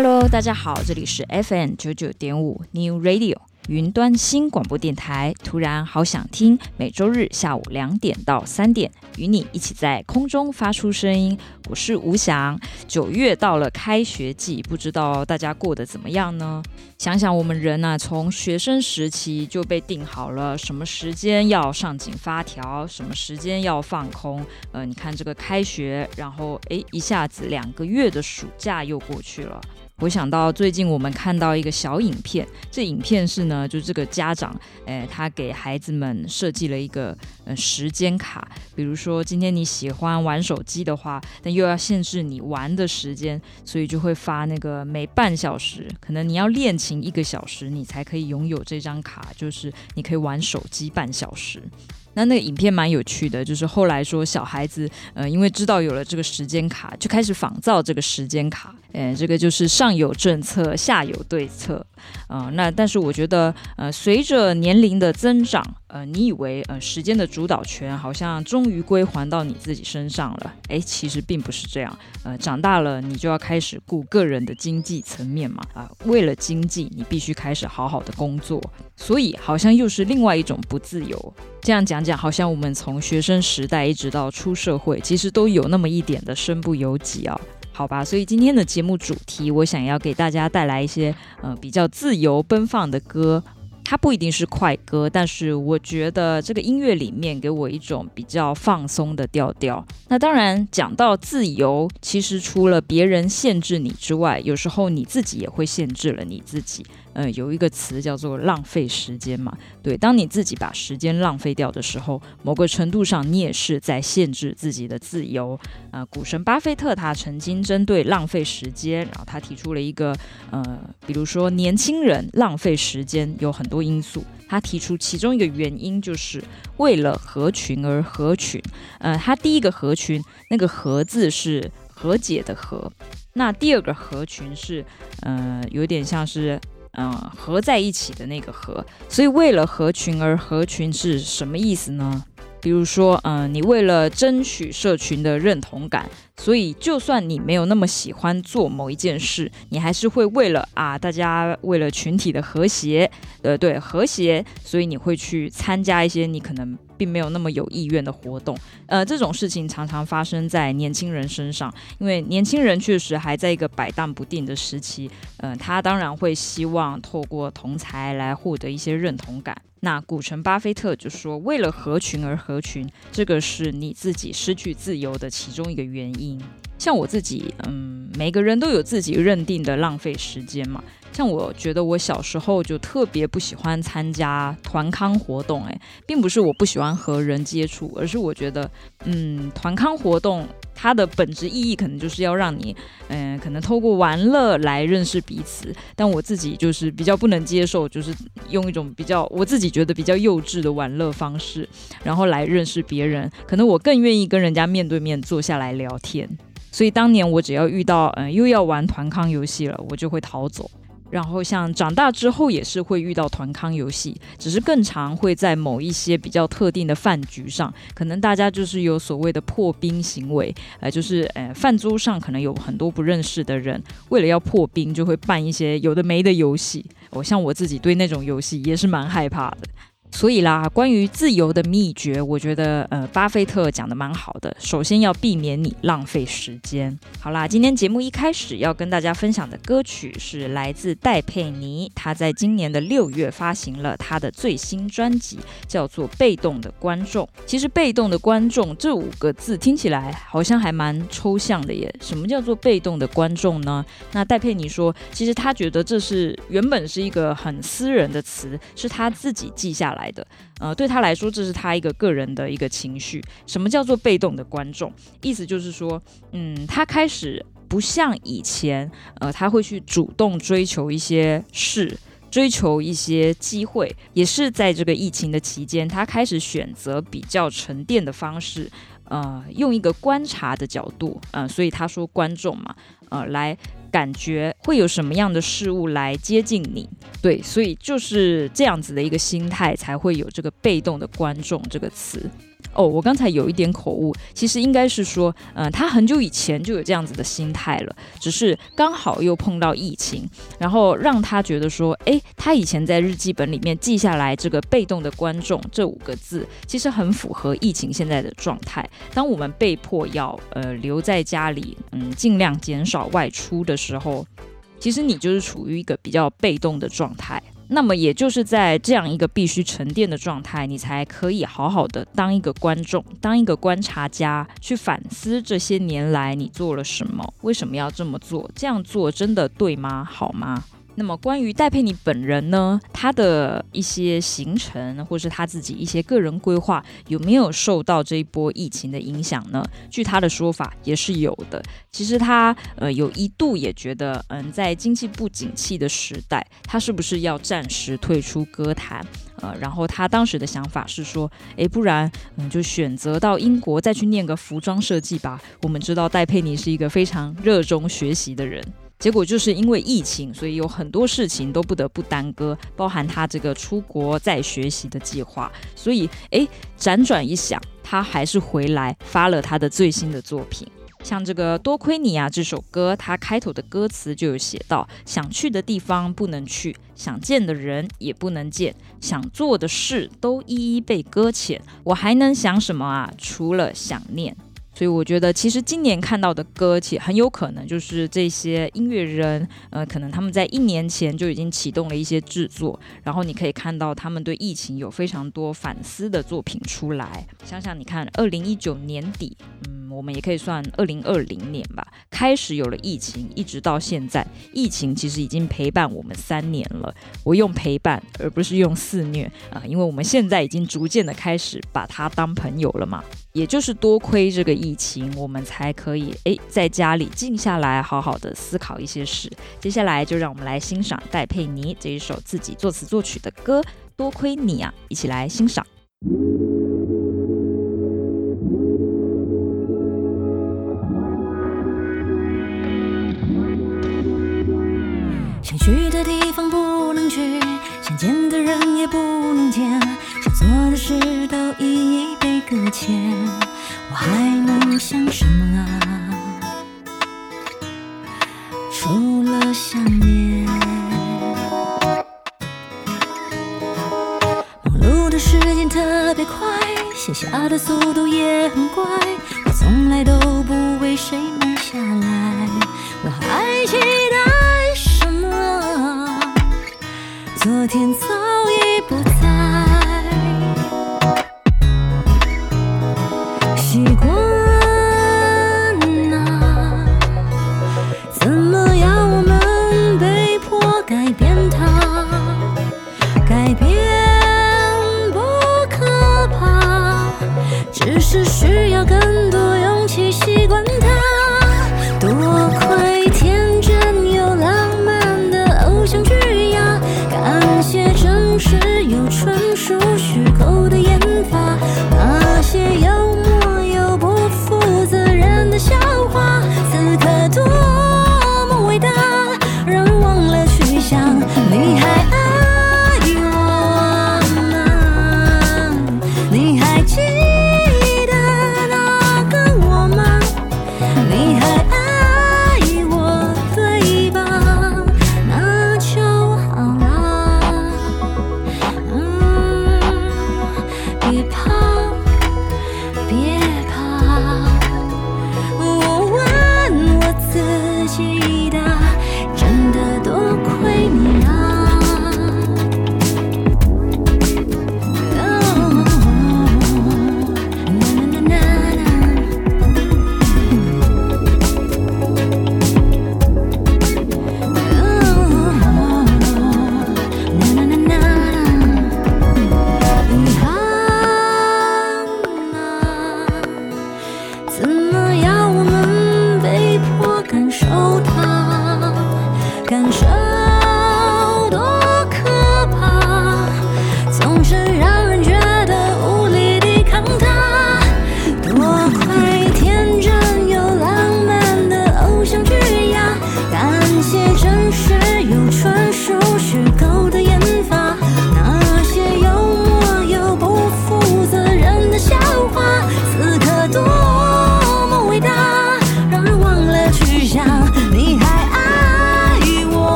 Hello，大家好，这里是 FM 九九点五 New Radio。云端新广播电台，突然好想听。每周日下午两点到三点，与你一起在空中发出声音。我是吴翔。九月到了，开学季，不知道大家过得怎么样呢？想想我们人呢、啊，从学生时期就被定好了什么时间要上紧发条，什么时间要放空。呃，你看这个开学，然后诶，一下子两个月的暑假又过去了。我想到最近我们看到一个小影片，这影片是呢，就这个家长，诶，他给孩子们设计了一个呃时间卡，比如说今天你喜欢玩手机的话，但又要限制你玩的时间，所以就会发那个每半小时，可能你要练琴一个小时，你才可以拥有这张卡，就是你可以玩手机半小时。那那个影片蛮有趣的，就是后来说小孩子，呃，因为知道有了这个时间卡，就开始仿造这个时间卡。呃，这个就是上有政策，下有对策。啊、那但是我觉得，呃，随着年龄的增长，呃，你以为呃时间的主导权好像终于归还到你自己身上了？诶，其实并不是这样。呃，长大了你就要开始顾个人的经济层面嘛。啊、为了经济，你必须开始好好的工作。所以好像又是另外一种不自由。这样讲讲，好像我们从学生时代一直到出社会，其实都有那么一点的身不由己啊。好吧，所以今天的节目主题，我想要给大家带来一些嗯比较自由奔放的歌。它不一定是快歌，但是我觉得这个音乐里面给我一种比较放松的调调。那当然，讲到自由，其实除了别人限制你之外，有时候你自己也会限制了你自己。呃，有一个词叫做浪费时间嘛。对，当你自己把时间浪费掉的时候，某个程度上你也是在限制自己的自由。呃，股神巴菲特他曾经针对浪费时间，然后他提出了一个呃，比如说年轻人浪费时间有很多。因素，他提出其中一个原因就是为了合群而合群。呃，他第一个合群，那个“合”字是和解的“和”，那第二个合群是，呃，有点像是，嗯、合在一起的那个“合”。所以，为了合群而合群是什么意思呢？比如说，嗯、你为了争取社群的认同感。所以，就算你没有那么喜欢做某一件事，你还是会为了啊，大家为了群体的和谐，呃，对，和谐，所以你会去参加一些你可能并没有那么有意愿的活动。呃，这种事情常常发生在年轻人身上，因为年轻人确实还在一个摆荡不定的时期。呃，他当然会希望透过同才来获得一些认同感。那股神巴菲特就说，为了合群而合群，这个是你自己失去自由的其中一个原因。像我自己，嗯，每个人都有自己认定的浪费时间嘛。像我觉得我小时候就特别不喜欢参加团康活动，诶，并不是我不喜欢和人接触，而是我觉得，嗯，团康活动它的本质意义可能就是要让你，嗯，可能透过玩乐来认识彼此。但我自己就是比较不能接受，就是用一种比较我自己觉得比较幼稚的玩乐方式，然后来认识别人。可能我更愿意跟人家面对面坐下来聊天。所以当年我只要遇到，嗯，又要玩团康游戏了，我就会逃走。然后像长大之后也是会遇到团康游戏，只是更常会在某一些比较特定的饭局上，可能大家就是有所谓的破冰行为，呃，就是呃饭桌上可能有很多不认识的人，为了要破冰，就会办一些有的没的游戏。我像我自己对那种游戏也是蛮害怕的。所以啦，关于自由的秘诀，我觉得呃，巴菲特讲的蛮好的。首先要避免你浪费时间。好啦，今天节目一开始要跟大家分享的歌曲是来自戴佩妮，她在今年的六月发行了她的最新专辑，叫做《被动的观众》。其实“被动的观众”这五个字听起来好像还蛮抽象的耶。什么叫做被动的观众呢？那戴佩妮说，其实她觉得这是原本是一个很私人的词，是她自己记下来来的，呃，对他来说，这是他一个个人的一个情绪。什么叫做被动的观众？意思就是说，嗯，他开始不像以前，呃，他会去主动追求一些事，追求一些机会。也是在这个疫情的期间，他开始选择比较沉淀的方式，呃，用一个观察的角度，呃，所以他说观众嘛，呃，来。感觉会有什么样的事物来接近你？对，所以就是这样子的一个心态，才会有这个被动的观众这个词。哦，我刚才有一点口误，其实应该是说，嗯、他很久以前就有这样子的心态了，只是刚好又碰到疫情，然后让他觉得说，诶，他以前在日记本里面记下来这个被动的观众这五个字，其实很符合疫情现在的状态。当我们被迫要呃留在家里，嗯，尽量减少外出的时候，其实你就是处于一个比较被动的状态。那么也就是在这样一个必须沉淀的状态，你才可以好好的当一个观众，当一个观察家，去反思这些年来你做了什么，为什么要这么做，这样做真的对吗？好吗？那么关于戴佩妮本人呢，他的一些行程或是他自己一些个人规划，有没有受到这一波疫情的影响呢？据他的说法，也是有的。其实他呃有一度也觉得，嗯，在经济不景气的时代，他是不是要暂时退出歌坛？呃，然后他当时的想法是说，诶，不然嗯就选择到英国再去念个服装设计吧。我们知道戴佩妮是一个非常热衷学习的人。结果就是因为疫情，所以有很多事情都不得不耽搁，包含他这个出国再学习的计划。所以，诶，辗转一想，他还是回来发了他的最新的作品。像这个多亏你啊这首歌，他开头的歌词就有写到：想去的地方不能去，想见的人也不能见，想做的事都一一被搁浅，我还能想什么啊？除了想念。所以我觉得，其实今年看到的歌，其很有可能就是这些音乐人，呃，可能他们在一年前就已经启动了一些制作，然后你可以看到他们对疫情有非常多反思的作品出来。想想你看，二零一九年底，嗯，我们也可以算二零二零年吧，开始有了疫情，一直到现在，疫情其实已经陪伴我们三年了。我用陪伴，而不是用肆虐啊，因为我们现在已经逐渐的开始把它当朋友了嘛。也就是多亏这个疫情，我们才可以诶在家里静下来，好好的思考一些事。接下来就让我们来欣赏戴佩妮这一首自己作词作曲的歌《多亏你啊》，一起来欣赏。想去的地方不能去，想见的人也不能见，想做的事都一一搁浅，我还能想什么啊？除了想念。忙碌的时间特别快，写下的速度也很快，我从来都不为谁慢下来，我还期待什么。昨天早已不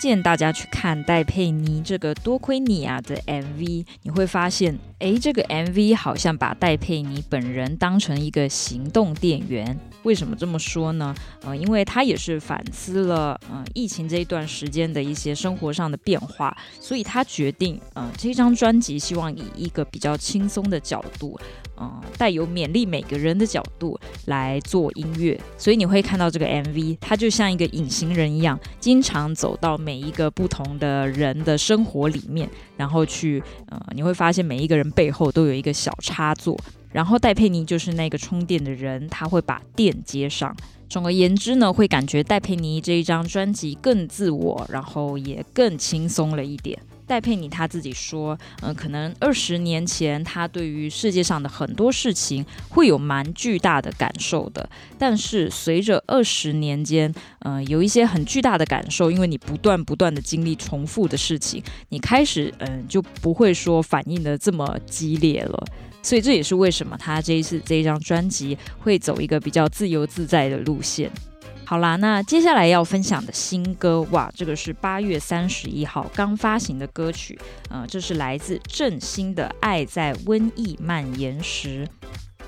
荐大家去看戴佩妮这个多亏你啊的 MV，你会发现，诶，这个 MV 好像把戴佩妮本人当成一个行动电源。为什么这么说呢？呃，因为他也是反思了呃疫情这一段时间的一些生活上的变化，所以他决定呃这张专辑希望以一个比较轻松的角度。嗯，带有勉励每个人的角度来做音乐，所以你会看到这个 MV，它就像一个隐形人一样，经常走到每一个不同的人的生活里面，然后去，呃，你会发现每一个人背后都有一个小插座，然后戴佩妮就是那个充电的人，他会把电接上。总而言之呢，会感觉戴佩妮这一张专辑更自我，然后也更轻松了一点。戴佩妮他自己说，嗯、可能二十年前他对于世界上的很多事情会有蛮巨大的感受的，但是随着二十年间，嗯、有一些很巨大的感受，因为你不断不断的经历重复的事情，你开始嗯、就不会说反应的这么激烈了，所以这也是为什么他这一次这一张专辑会走一个比较自由自在的路线。好啦，那接下来要分享的新歌哇，这个是八月三十一号刚发行的歌曲，呃，这是来自郑兴的《爱在瘟疫蔓延时》。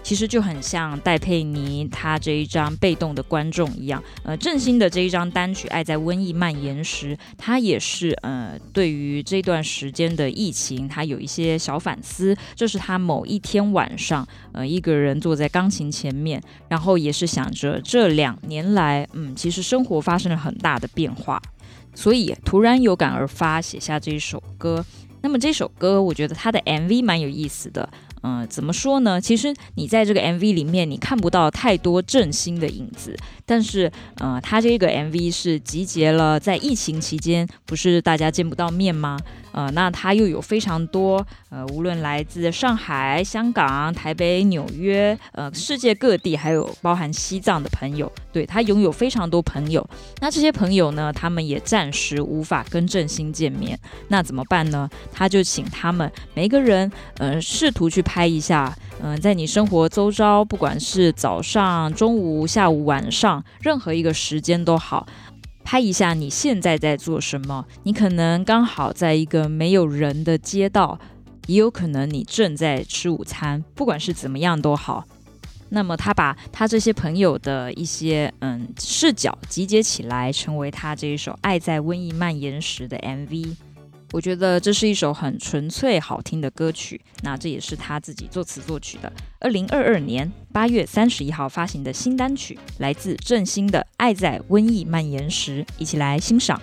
其实就很像戴佩妮她这一张被动的观众一样，呃，郑兴的这一张单曲《爱在瘟疫蔓延时》，他也是呃对于这段时间的疫情，他有一些小反思。这是他某一天晚上，呃，一个人坐在钢琴前面，然后也是想着这两年来，嗯，其实生活发生了很大的变化，所以突然有感而发，写下这一首歌。那么这首歌，我觉得它的 MV 蛮有意思的。嗯、怎么说呢？其实你在这个 MV 里面，你看不到太多振兴的影子，但是，呃，他这个 MV 是集结了在疫情期间，不是大家见不到面吗？呃，那他又有非常多，呃，无论来自上海、香港、台北、纽约，呃，世界各地，还有包含西藏的朋友，对，他拥有非常多朋友。那这些朋友呢，他们也暂时无法跟正兴见面，那怎么办呢？他就请他们每个人，呃，试图去拍一下，嗯、在你生活周遭，不管是早上、中午、下午、晚上，任何一个时间都好。拍一下你现在在做什么？你可能刚好在一个没有人的街道，也有可能你正在吃午餐。不管是怎么样都好。那么他把他这些朋友的一些嗯视角集结起来，成为他这一首《爱在瘟疫蔓延时》的 MV。我觉得这是一首很纯粹好听的歌曲，那这也是他自己作词作曲的。二零二二年八月三十一号发行的新单曲，来自郑兴的《爱在瘟疫蔓延时》，一起来欣赏。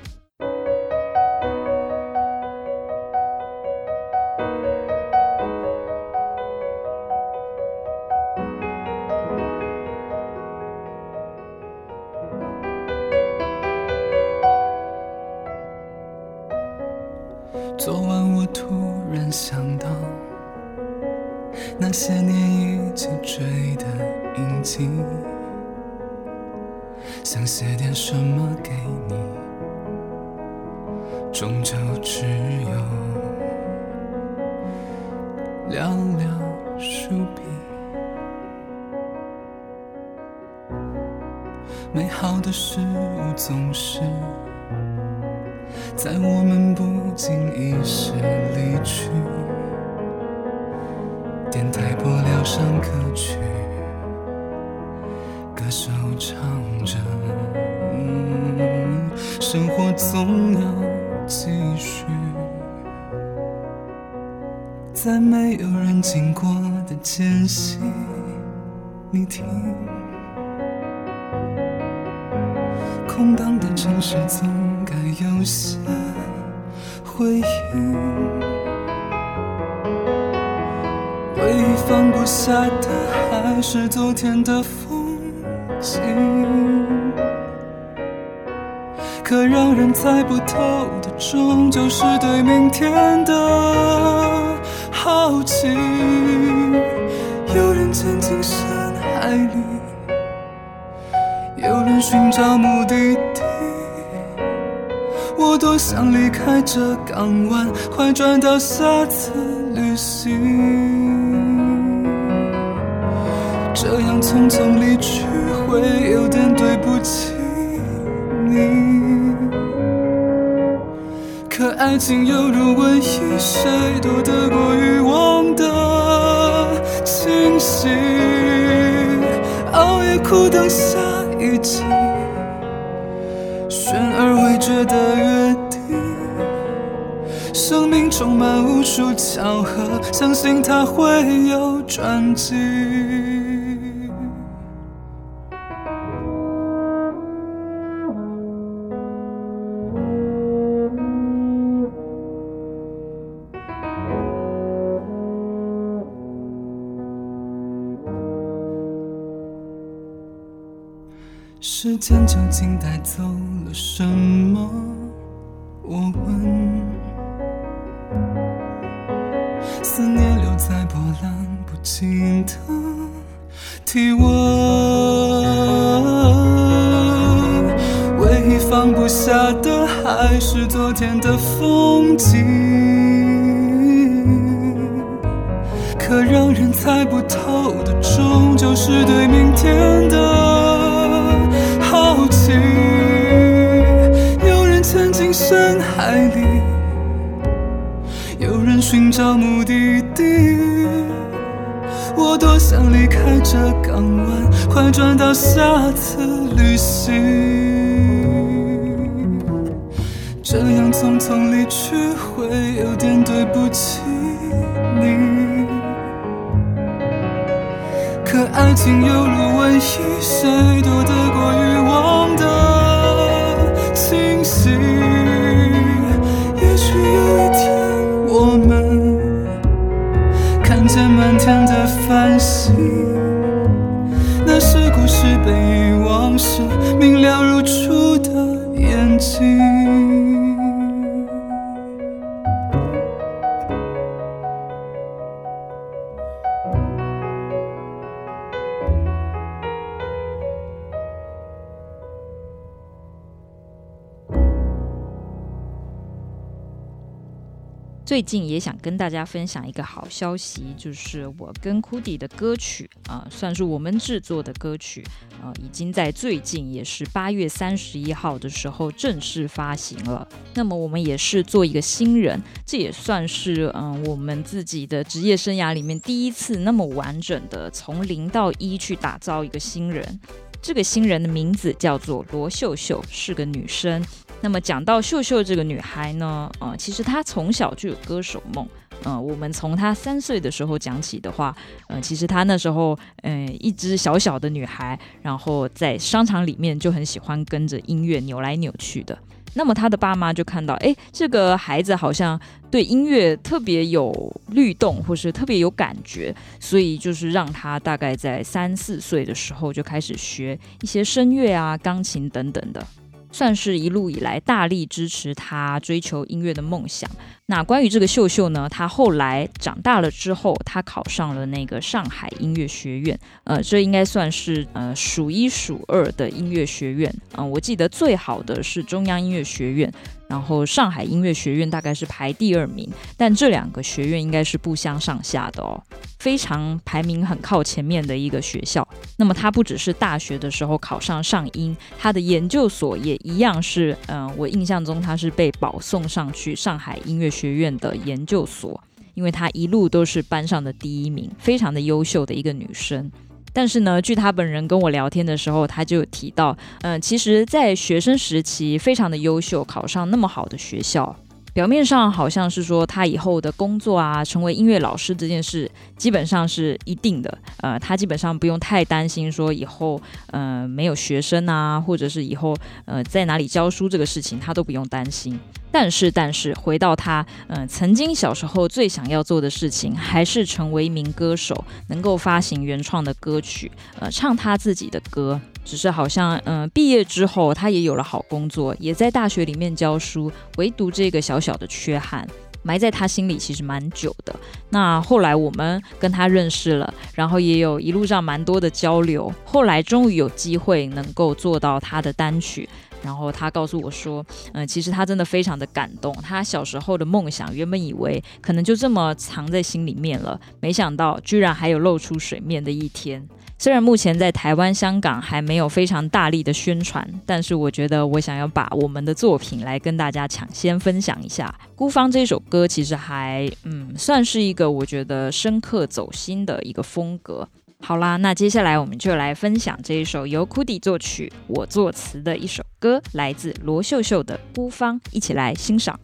天的好奇。有人潜进深海里，有人寻找目的地。我多想离开这港湾，快转到下次旅行。这样匆匆离去，会有点对不起你。可爱情犹如瘟疫，谁躲得过欲望的侵袭？熬夜苦等下一集，悬而未决的约定。生命充满无数巧合，相信它会有转机。时间究竟带走了什么？我问。思念留在波澜不惊的体温。唯一放不下的还是昨天的风景。可让人猜不透的，终究是对明天的。深海里，有人寻找目的地。我多想离开这港湾，快转到下次旅行。这样匆匆离去，会有点对不起你。可爱情犹如瘟疫，谁躲得过最近也想跟大家分享一个好消息，就是我跟 Cudi 的歌曲啊、算是我们制作的歌曲啊、已经在最近也是八月三十一号的时候正式发行了。那么我们也是做一个新人，这也算是嗯、我们自己的职业生涯里面第一次那么完整的从零到一去打造一个新人。这个新人的名字叫做罗秀秀，是个女生。那么讲到秀秀这个女孩呢，呃，其实她从小就有歌手梦。呃，我们从她三岁的时候讲起的话，呃，其实她那时候，嗯、一只小小的女孩，然后在商场里面就很喜欢跟着音乐扭来扭去的。那么她的爸妈就看到，哎，这个孩子好像对音乐特别有律动，或是特别有感觉，所以就是让她大概在三四岁的时候就开始学一些声乐啊、钢琴等等的。算是一路以来大力支持他追求音乐的梦想。那关于这个秀秀呢，她后来长大了之后，她考上了那个上海音乐学院。呃，这应该算是呃数一数二的音乐学院。啊、我记得最好的是中央音乐学院。然后上海音乐学院大概是排第二名，但这两个学院应该是不相上下的哦，非常排名很靠前面的一个学校。那么他不只是大学的时候考上上音，他的研究所也一样是，嗯、我印象中他是被保送上去上海音乐学学院的研究所，因为她一路都是班上的第一名，非常的优秀的一个女生。但是呢，据她本人跟我聊天的时候，她就提到，嗯、其实，在学生时期非常的优秀，考上那么好的学校，表面上好像是说他以后的工作啊，成为音乐老师这件事，基本上是一定的。呃，他基本上不用太担心说以后，呃，没有学生啊，或者是以后，呃，在哪里教书这个事情，他都不用担心。但是，但是，回到他，嗯、呃，曾经小时候最想要做的事情，还是成为一名歌手，能够发行原创的歌曲，呃，唱他自己的歌。只是好像，嗯、毕业之后，他也有了好工作，也在大学里面教书，唯独这个小小的缺憾。埋在他心里其实蛮久的。那后来我们跟他认识了，然后也有一路上蛮多的交流。后来终于有机会能够做到他的单曲，然后他告诉我说，嗯，其实他真的非常的感动。他小时候的梦想，原本以为可能就这么藏在心里面了，没想到居然还有露出水面的一天。虽然目前在台湾、香港还没有非常大力的宣传，但是我觉得我想要把我们的作品来跟大家抢先分享一下。《孤芳》这首歌其实还嗯算是一个我觉得深刻走心的一个风格。好啦，那接下来我们就来分享这一首由 Kudi 作曲、我作词的一首歌，来自罗秀秀的《孤芳》，一起来欣赏。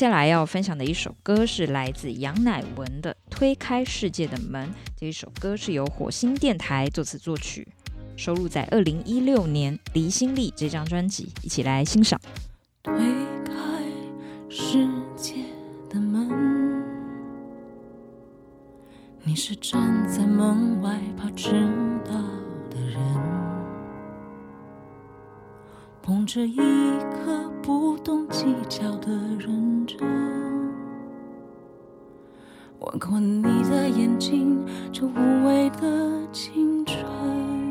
接下来要分享的一首歌是来自杨乃文的《推开世界的门》。这一首歌是由火星电台作词作曲。收录在二零一六年《离心力》这张专辑，一起来欣赏。推开世界的门，你是站在门外怕迟到捧着一颗不懂计较的认真。吻过你的眼睛，这无畏的青春。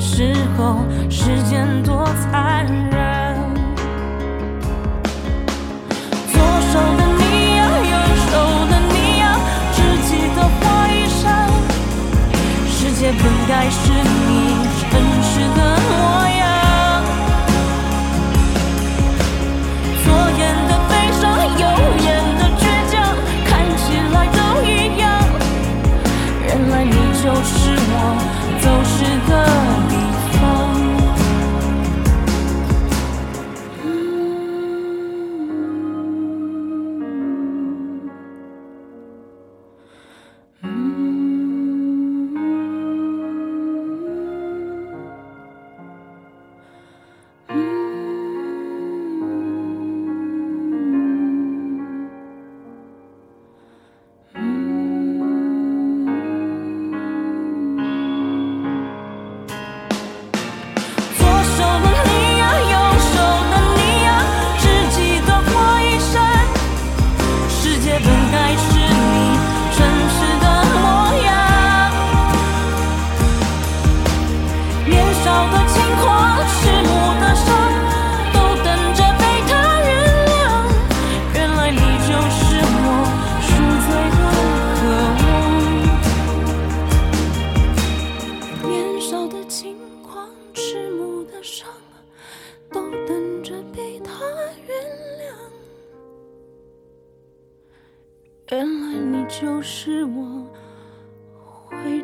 时候，时间多残忍。左手的你呀，右手的你呀，知己的花衣裳，世界本该是你。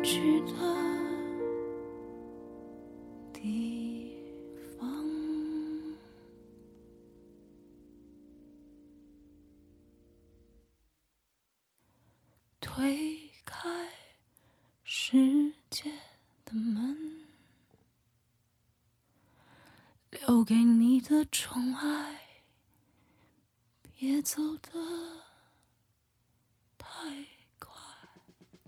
去的地方。推开世界的门，留给你的宠爱，别走的。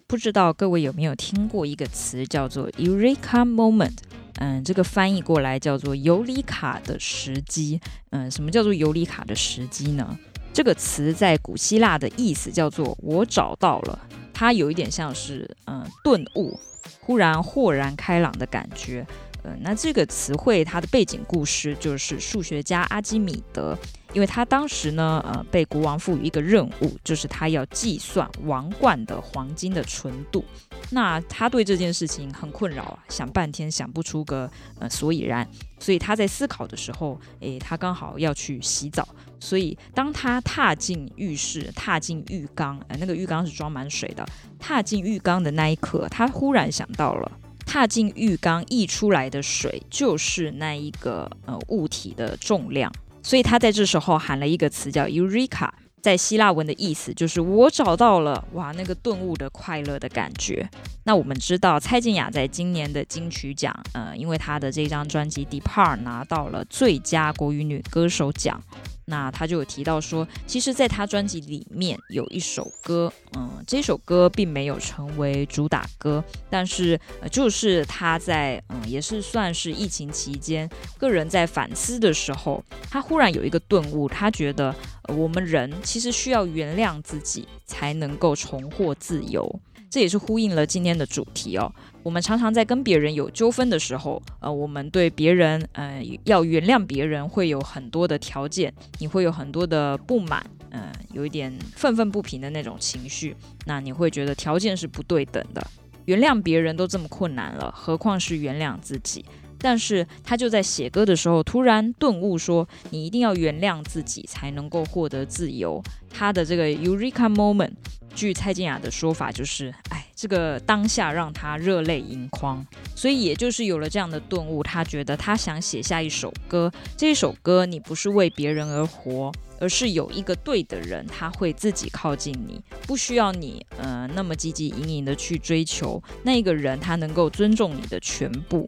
不知道各位有没有听过一个词叫做 Eureka Moment？嗯，这个翻译过来叫做尤里卡的时机。嗯，什么叫做尤里卡的时机呢？这个词在古希腊的意思叫做“我找到了”。它有一点像是嗯顿悟，忽然豁然开朗的感觉。呃，那这个词汇它的背景故事就是数学家阿基米德。因为他当时呢，呃，被国王赋予一个任务，就是他要计算王冠的黄金的纯度。那他对这件事情很困扰啊，想半天想不出个呃所以然。所以他在思考的时候，诶，他刚好要去洗澡。所以当他踏进浴室，踏进浴缸，呃，那个浴缸是装满水的。踏进浴缸的那一刻，他忽然想到了，踏进浴缸溢出来的水就是那一个呃物体的重量。所以他在这时候喊了一个词叫 “Eureka”，在希腊文的意思就是“我找到了”，哇，那个顿悟的快乐的感觉。那我们知道蔡健雅在今年的金曲奖，呃，因为她的这张专辑《Depart》拿到了最佳国语女歌手奖。那他就有提到说，其实，在他专辑里面有一首歌，嗯，这首歌并没有成为主打歌，但是，呃，就是他在，嗯，也是算是疫情期间，个人在反思的时候，他忽然有一个顿悟，他觉得，我们人其实需要原谅自己，才能够重获自由。这也是呼应了今天的主题哦。我们常常在跟别人有纠纷的时候，呃，我们对别人，嗯，要原谅别人会有很多的条件，你会有很多的不满，嗯，有一点愤愤不平的那种情绪。那你会觉得条件是不对等的，原谅别人都这么困难了，何况是原谅自己？但是他就在写歌的时候突然顿悟说，你一定要原谅自己才能够获得自由。他的这个 Eureka Moment。据蔡健雅的说法，就是，哎，这个当下让他热泪盈眶，所以也就是有了这样的顿悟，他觉得他想写下一首歌，这一首歌你不是为别人而活，而是有一个对的人，他会自己靠近你，不需要你，呃，那么汲汲营营的去追求那一个人，他能够尊重你的全部，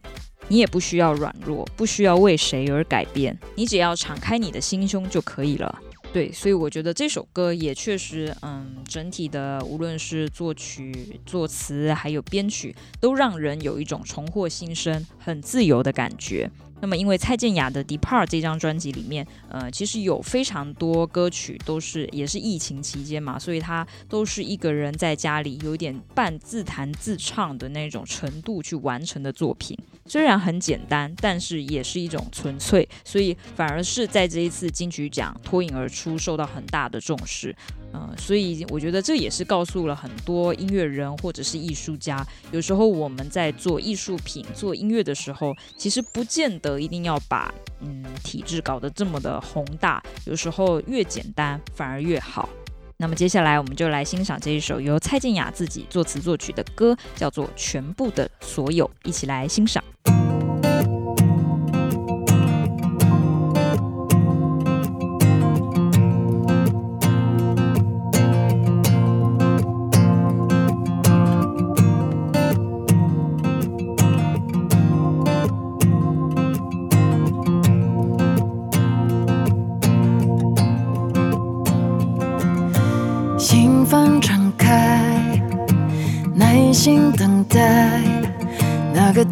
你也不需要软弱，不需要为谁而改变，你只要敞开你的心胸就可以了。对，所以我觉得这首歌也确实，嗯，整体的无论是作曲、作词，还有编曲，都让人有一种重获新生、很自由的感觉。那么，因为蔡健雅的《Depart》这张专辑里面，呃，其实有非常多歌曲都是也是疫情期间嘛，所以他都是一个人在家里有点半自弹自唱的那种程度去完成的作品。虽然很简单，但是也是一种纯粹，所以反而是在这一次金曲奖脱颖而出，受到很大的重视。嗯、所以我觉得这也是告诉了很多音乐人或者是艺术家，有时候我们在做艺术品、做音乐的时候，其实不见得一定要把嗯体制搞得这么的宏大，有时候越简单反而越好。那么接下来我们就来欣赏这一首由蔡健雅自己作词作曲的歌，叫做《全部的所有》，一起来欣赏。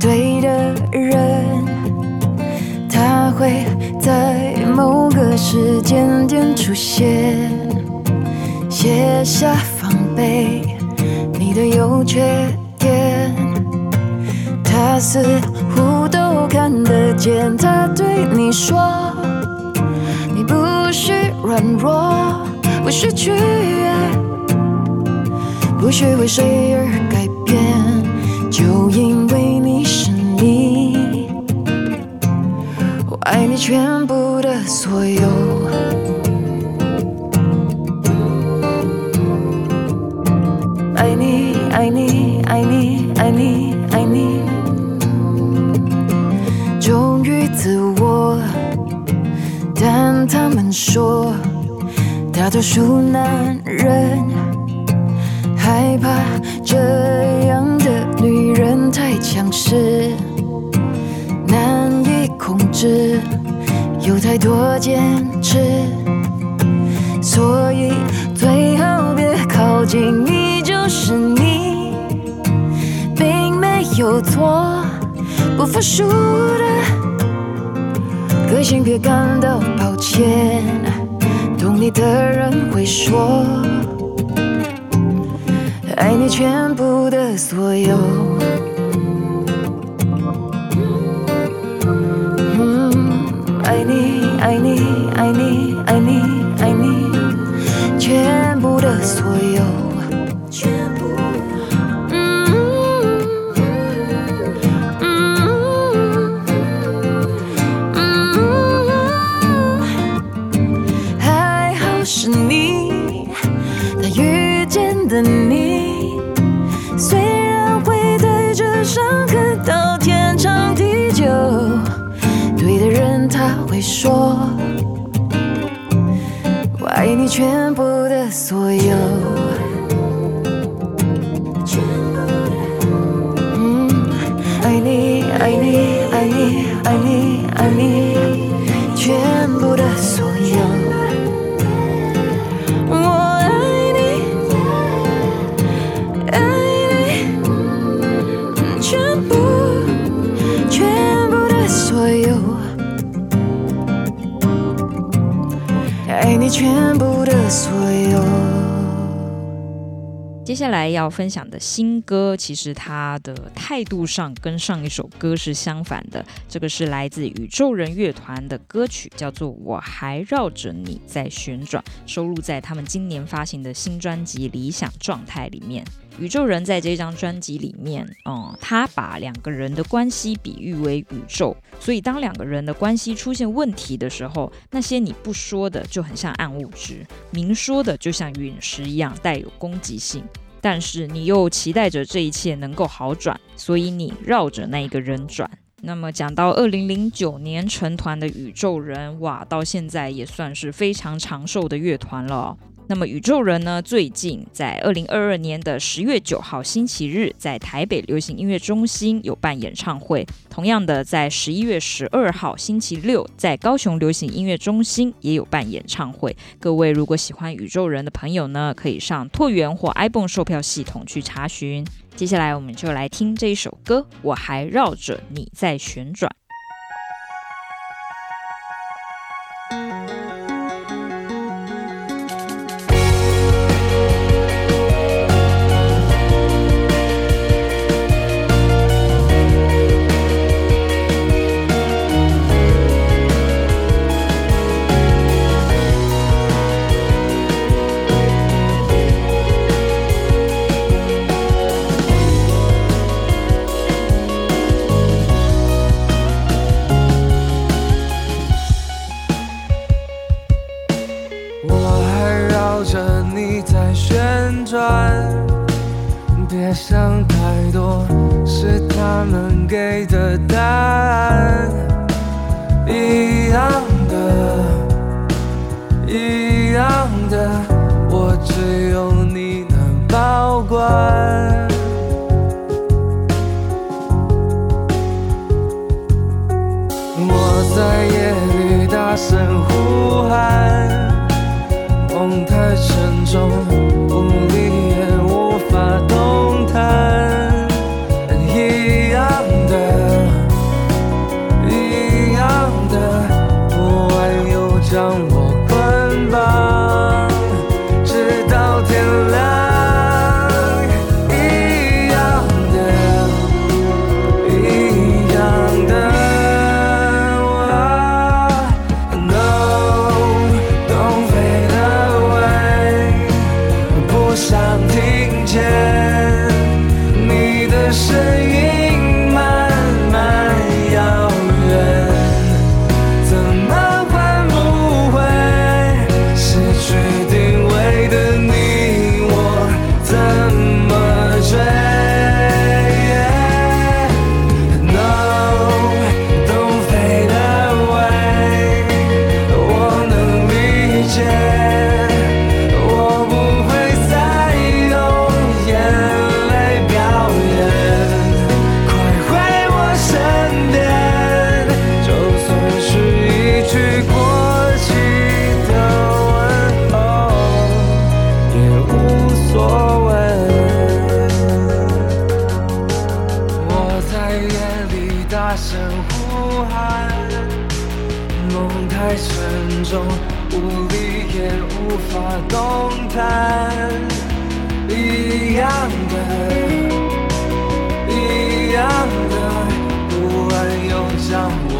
对的人，他会在某个时间点出现，卸下防备，你的优缺点，他似乎都看得见。他对你说，你不需软弱，不需去，不需为谁而全部的所有，爱你爱你爱你爱你爱你，忠于自我，但他们说大多数男人害怕这样的女人太强势。难以控制有太多坚持，所以最好别靠近。你就是你，并没有错。不服输的个性，别感到抱歉。懂你的人会说，爱你全部的所有。爱你，爱你，接下来要分享的新歌，其实它的态度上跟上一首歌是相反的。这个是来自宇宙人乐团的歌曲，叫做《我还绕着你在旋转》，收录在他们今年发行的新专辑《理想状态》里面。宇宙人在这张专辑里面，嗯，他把两个人的关系比喻为宇宙，所以当两个人的关系出现问题的时候，那些你不说的就很像暗物质，明说的就像陨石一样带有攻击性。但是你又期待着这一切能够好转，所以你绕着那一个人转。那么讲到二零零九年成团的宇宙人，哇，到现在也算是非常长寿的乐团了。那么宇宙人呢，最近在二零二二年的十月九号星期日，在台北流行音乐中心有办演唱会。同样的，在十一月十二号星期六，在高雄流行音乐中心也有办演唱会。各位如果喜欢宇宙人的朋友呢，可以上拓元或 ibon 售票系统去查询。接下来我们就来听这一首歌，我还绕着你在旋转。别想太多，是他们给的答案，太沉重，无力也无法动弹。一样的，一样的，不安又将我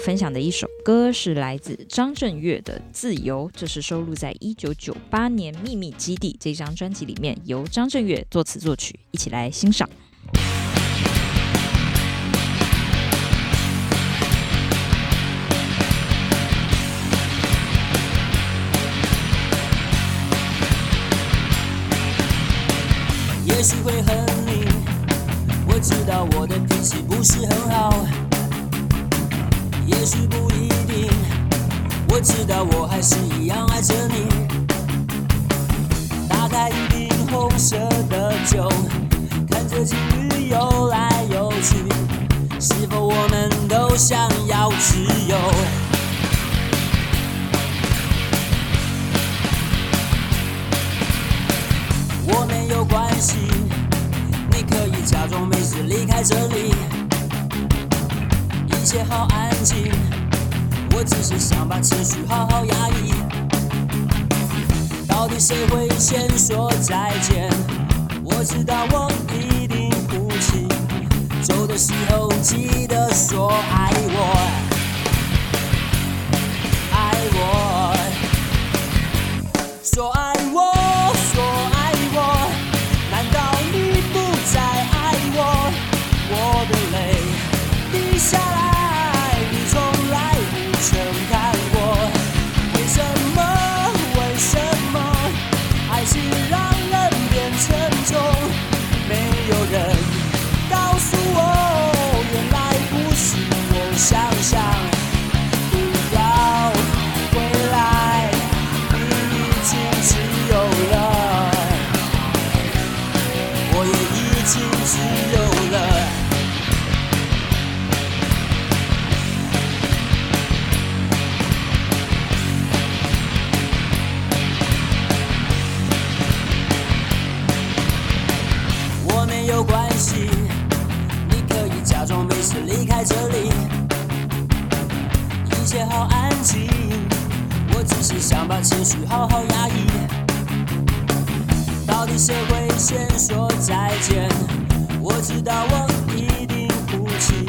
分享的一首歌是来自张震岳的《自由》，这是收录在一九九八年《秘密基地》这张专辑里面，由张震岳作词作曲，一起来欣赏。我只是想把情绪好好压抑。到底谁会先说再见？我知道我一定哭泣。走的时候记得说爱我，想把情绪好好压抑，到底谁会先说再见？我知道我一定哭泣，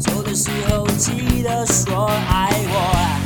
走的时候记得说爱我，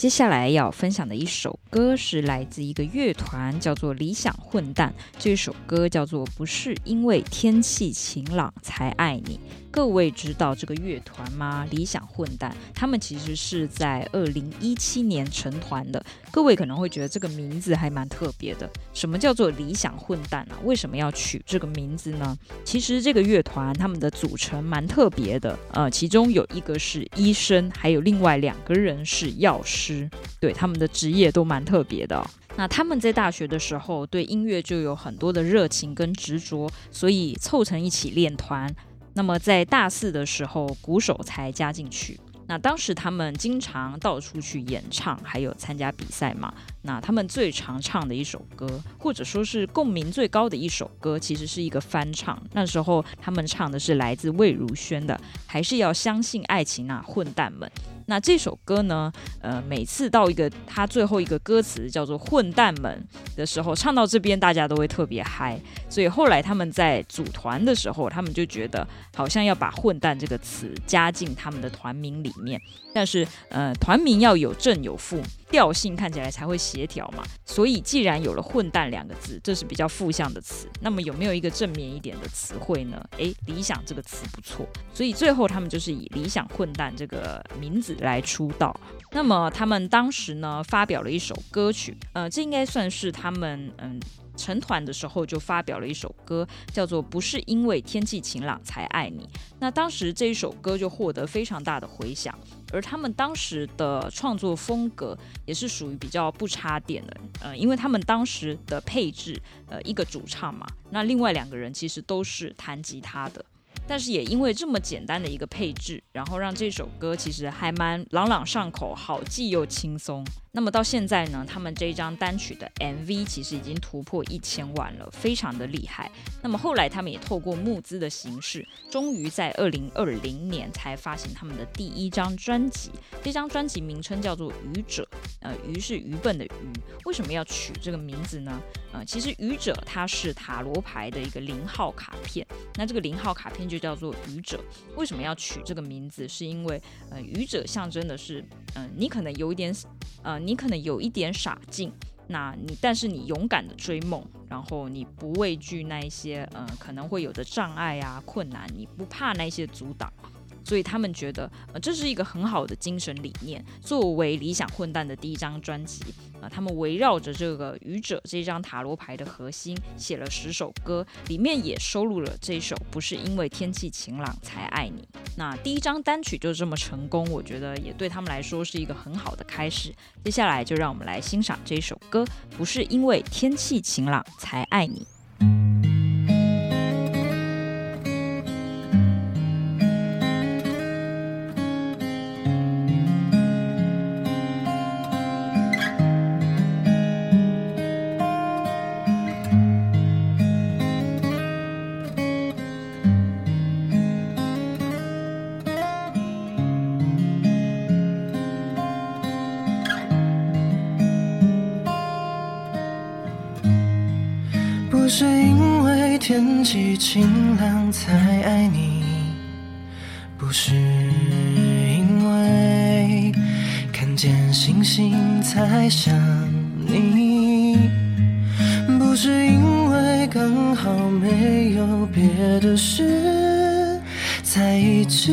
接下来要分享的一首歌是来自一个乐团，叫做理想混蛋。这首歌叫做《不是因为天气晴朗才爱你》。各位知道这个乐团吗？理想混蛋，他们其实是在二零一七年成团的。各位可能会觉得这个名字还蛮特别的。什么叫做理想混蛋啊？为什么要取这个名字呢？其实这个乐团他们的组成蛮特别的，呃，其中有一个是医生，还有另外两个人是药师，对，他们的职业都蛮特别的。那他们在大学的时候对音乐就有很多的热情跟执着，所以凑成一起练团。那么在大四的时候，鼓手才加进去。那当时他们经常到处去演唱，还有参加比赛嘛。那他们最常唱的一首歌，或者说是共鸣最高的一首歌，其实是一个翻唱。那时候他们唱的是来自魏如萱的《还是要相信爱情啊，混蛋们》。那这首歌呢，呃，每次到一个他最后一个歌词叫做“混蛋们”的时候，唱到这边大家都会特别嗨。所以后来他们在组团的时候，他们就觉得好像要把“混蛋”这个词加进他们的团名里面。但是，呃，团名要有正有负。调性看起来才会协调嘛，所以既然有了“混蛋”两个字，这是比较负向的词，那么有没有一个正面一点的词汇呢？诶，理想这个词不错，所以最后他们就是以“理想混蛋”这个名字来出道。那么他们当时呢，发表了一首歌曲，呃，这应该算是他们嗯。成团的时候就发表了一首歌，叫做《不是因为天气晴朗才爱你》。那当时这一首歌就获得非常大的回响，而他们当时的创作风格也是属于比较不插电的，呃，因为他们当时的配置，呃，一个主唱嘛，那另外两个人其实都是弹吉他的。但是也因为这么简单的一个配置，然后让这首歌其实还蛮朗朗上口，好记又轻松。那么到现在呢，他们这一张单曲的 MV 其实已经突破一千万了，非常的厉害。那么后来他们也透过募资的形式，终于在二零二零年才发行他们的第一张专辑。这张专辑名称叫做《愚者》，呃，愚是愚笨的愚。为什么要取这个名字呢？呃，其实愚者它是塔罗牌的一个零号卡片，那这个零号卡片就叫做愚者。为什么要取这个名字？是因为呃，愚者象征的是，嗯、你可能有一点，呃，你可能有一点傻劲，那你但是你勇敢的追梦，然后你不畏惧那一些呃可能会有的障碍啊困难，你不怕那些阻挡。所以他们觉得呃这是一个很好的精神理念。作为理想混蛋的第一张专辑啊、呃，他们围绕着这个愚者这张塔罗牌的核心写了十首歌，里面也收录了这首不是因为天气晴朗才爱你。那第一张单曲就这么成功，我觉得也对他们来说是一个很好的开始。接下来就让我们来欣赏这首歌，不是因为天气晴朗才爱你。是因为天气晴朗才爱你，不是因为看见星星才想你，不是因为刚好没有别的事，才一直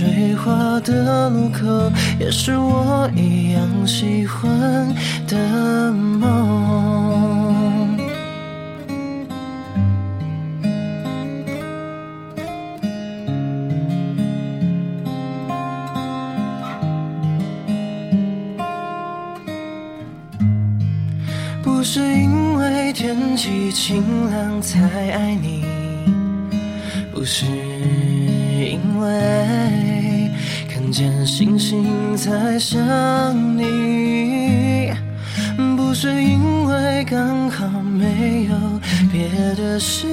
水花的路口，也是我一样喜欢的梦。不是因为天气晴朗才爱你，不是因为看见星星才想你，不是因为刚好没有别的事，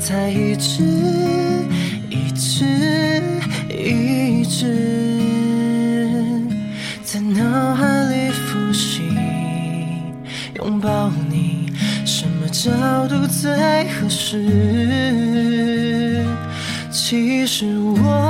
才一直一直一直在脑海里复习。拥抱你，什么角度最合适？其实我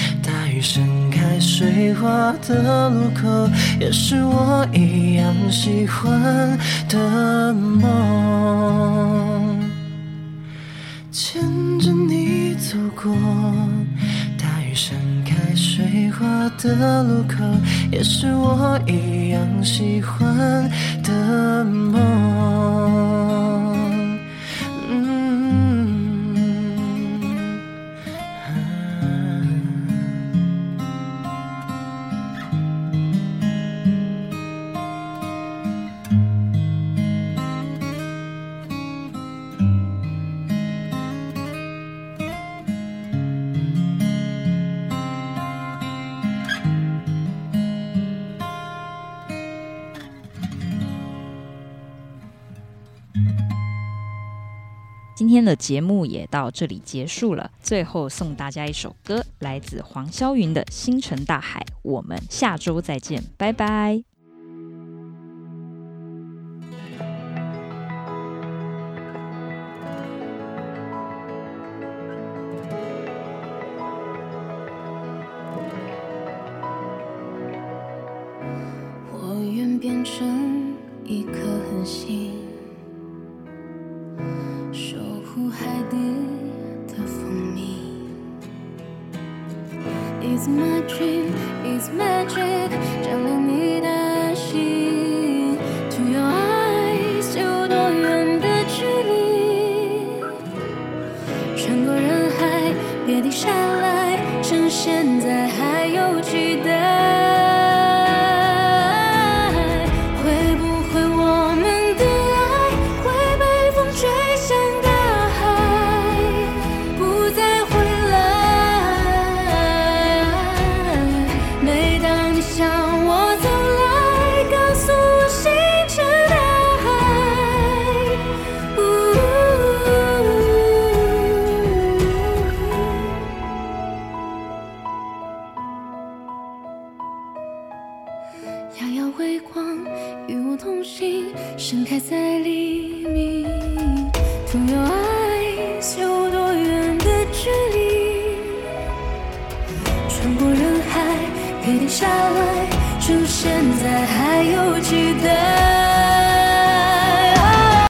大雨盛开水花的路口，也是我一样喜欢的梦。牵着你走过大雨盛开水花的路口，也是我一样喜欢的梦。今天的节目也到这里结束了。最后送大家一首歌，来自黄霄云的《星辰大海》。我们下周再见，拜拜。